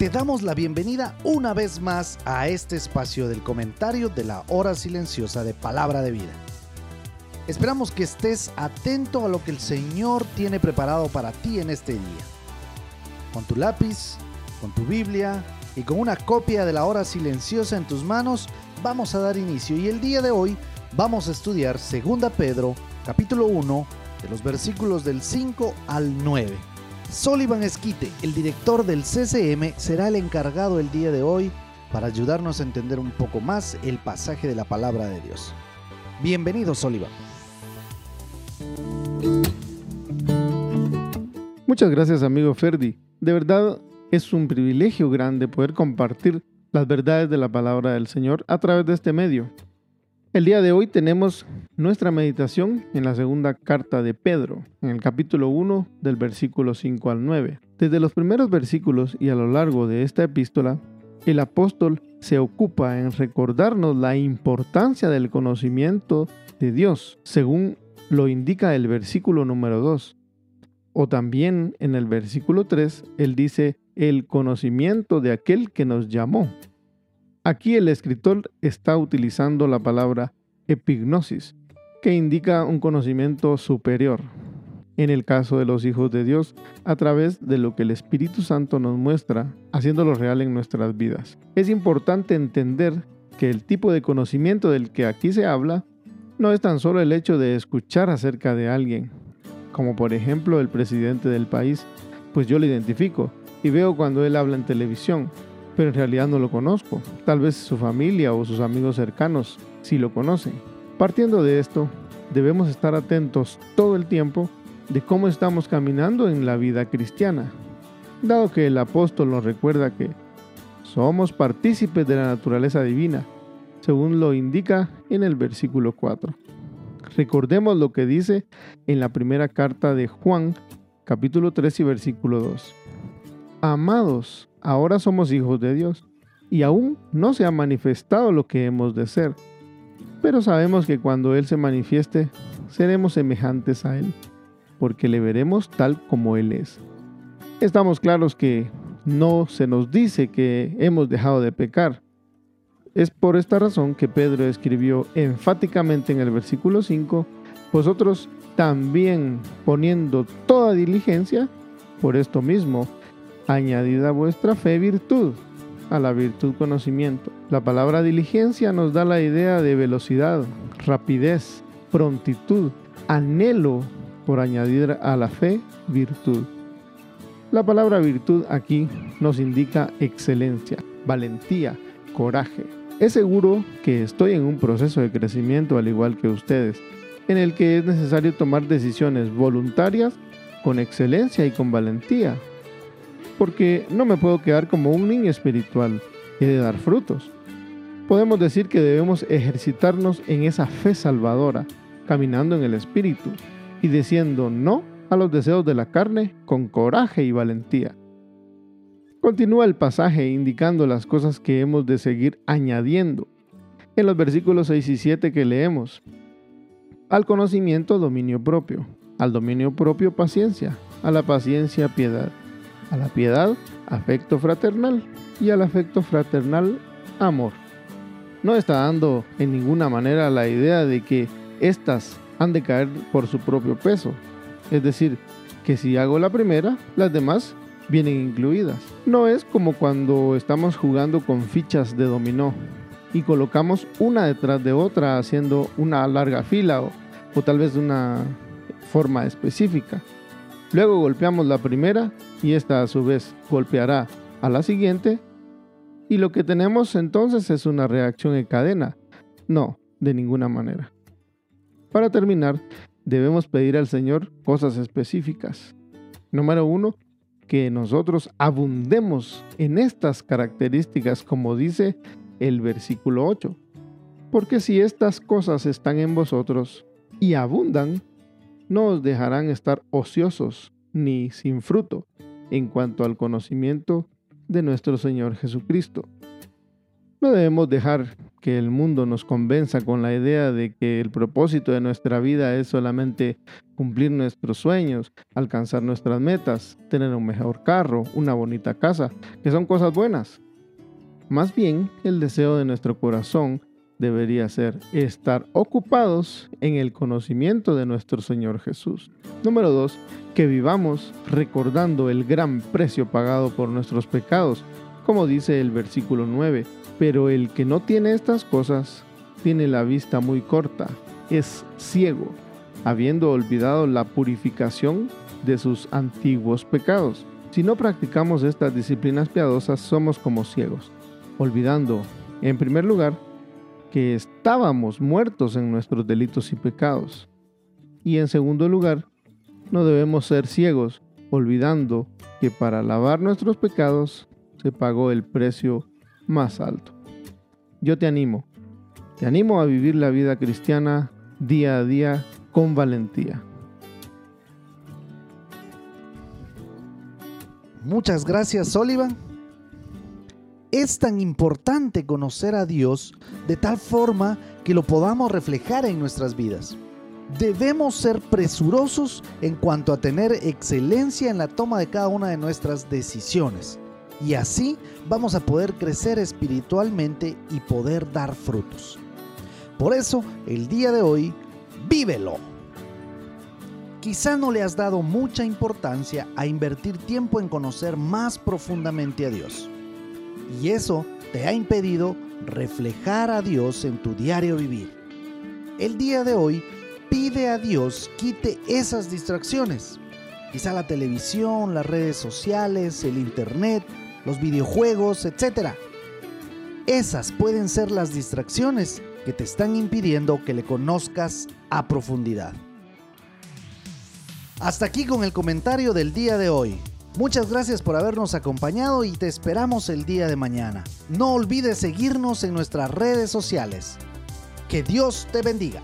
Te damos la bienvenida una vez más a este espacio del comentario de la hora silenciosa de palabra de vida. Esperamos que estés atento a lo que el Señor tiene preparado para ti en este día. Con tu lápiz, con tu Biblia y con una copia de la hora silenciosa en tus manos, vamos a dar inicio y el día de hoy vamos a estudiar 2 Pedro capítulo 1 de los versículos del 5 al 9. Sullivan Esquite, el director del CCM, será el encargado el día de hoy para ayudarnos a entender un poco más el pasaje de la palabra de Dios. Bienvenido, Sullivan. Muchas gracias, amigo Ferdi. De verdad es un privilegio grande poder compartir las verdades de la palabra del Señor a través de este medio. El día de hoy tenemos nuestra meditación en la segunda carta de Pedro, en el capítulo 1 del versículo 5 al 9. Desde los primeros versículos y a lo largo de esta epístola, el apóstol se ocupa en recordarnos la importancia del conocimiento de Dios, según lo indica el versículo número 2. O también en el versículo 3, él dice, el conocimiento de aquel que nos llamó Aquí el escritor está utilizando la palabra epignosis, que indica un conocimiento superior, en el caso de los hijos de Dios, a través de lo que el Espíritu Santo nos muestra, haciéndolo real en nuestras vidas. Es importante entender que el tipo de conocimiento del que aquí se habla no es tan solo el hecho de escuchar acerca de alguien, como por ejemplo el presidente del país, pues yo lo identifico y veo cuando él habla en televisión, pero en realidad no lo conozco. Tal vez su familia o sus amigos cercanos sí lo conocen. Partiendo de esto, debemos estar atentos todo el tiempo de cómo estamos caminando en la vida cristiana, dado que el apóstol nos recuerda que somos partícipes de la naturaleza divina, según lo indica en el versículo 4. Recordemos lo que dice en la primera carta de Juan, capítulo 3 y versículo 2. Amados, ahora somos hijos de Dios y aún no se ha manifestado lo que hemos de ser. Pero sabemos que cuando Él se manifieste, seremos semejantes a Él, porque le veremos tal como Él es. Estamos claros que no se nos dice que hemos dejado de pecar. Es por esta razón que Pedro escribió enfáticamente en el versículo 5, vosotros también poniendo toda diligencia, por esto mismo, añadida vuestra fe virtud, a la virtud conocimiento. La palabra diligencia nos da la idea de velocidad, rapidez, prontitud, anhelo por añadir a la fe virtud. La palabra virtud aquí nos indica excelencia, valentía, coraje. Es seguro que estoy en un proceso de crecimiento al igual que ustedes, en el que es necesario tomar decisiones voluntarias con excelencia y con valentía porque no me puedo quedar como un niño espiritual y de dar frutos. Podemos decir que debemos ejercitarnos en esa fe salvadora, caminando en el Espíritu y diciendo no a los deseos de la carne con coraje y valentía. Continúa el pasaje indicando las cosas que hemos de seguir añadiendo. En los versículos 6 y 7 que leemos, al conocimiento dominio propio, al dominio propio paciencia, a la paciencia piedad a la piedad, afecto fraternal y al afecto fraternal, amor. No está dando en ninguna manera la idea de que éstas han de caer por su propio peso. Es decir, que si hago la primera, las demás vienen incluidas. No es como cuando estamos jugando con fichas de dominó y colocamos una detrás de otra haciendo una larga fila o, o tal vez de una forma específica. Luego golpeamos la primera y esta a su vez golpeará a la siguiente. Y lo que tenemos entonces es una reacción en cadena. No, de ninguna manera. Para terminar, debemos pedir al Señor cosas específicas. Número uno, que nosotros abundemos en estas características como dice el versículo 8. Porque si estas cosas están en vosotros y abundan, no os dejarán estar ociosos ni sin fruto en cuanto al conocimiento de nuestro Señor Jesucristo. No debemos dejar que el mundo nos convenza con la idea de que el propósito de nuestra vida es solamente cumplir nuestros sueños, alcanzar nuestras metas, tener un mejor carro, una bonita casa, que son cosas buenas. Más bien, el deseo de nuestro corazón debería ser estar ocupados en el conocimiento de nuestro Señor Jesús. Número 2. Que vivamos recordando el gran precio pagado por nuestros pecados, como dice el versículo 9 pero el que no tiene estas cosas tiene la vista muy corta, es ciego, habiendo olvidado la purificación de sus antiguos pecados. Si no practicamos estas disciplinas piadosas, somos como ciegos, olvidando, en primer lugar, que estábamos muertos en nuestros delitos y pecados. Y en segundo lugar, no debemos ser ciegos, olvidando que para lavar nuestros pecados se pagó el precio más alto. Yo te animo, te animo a vivir la vida cristiana día a día con valentía. Muchas gracias, Sullivan. Es tan importante conocer a Dios de tal forma que lo podamos reflejar en nuestras vidas. Debemos ser presurosos en cuanto a tener excelencia en la toma de cada una de nuestras decisiones y así vamos a poder crecer espiritualmente y poder dar frutos. Por eso, el día de hoy, vívelo. Quizá no le has dado mucha importancia a invertir tiempo en conocer más profundamente a Dios. Y eso te ha impedido reflejar a Dios en tu diario vivir. El día de hoy, pide a Dios quite esas distracciones. Quizá la televisión, las redes sociales, el internet, los videojuegos, etc. Esas pueden ser las distracciones que te están impidiendo que le conozcas a profundidad. Hasta aquí con el comentario del día de hoy. Muchas gracias por habernos acompañado y te esperamos el día de mañana. No olvides seguirnos en nuestras redes sociales. Que Dios te bendiga.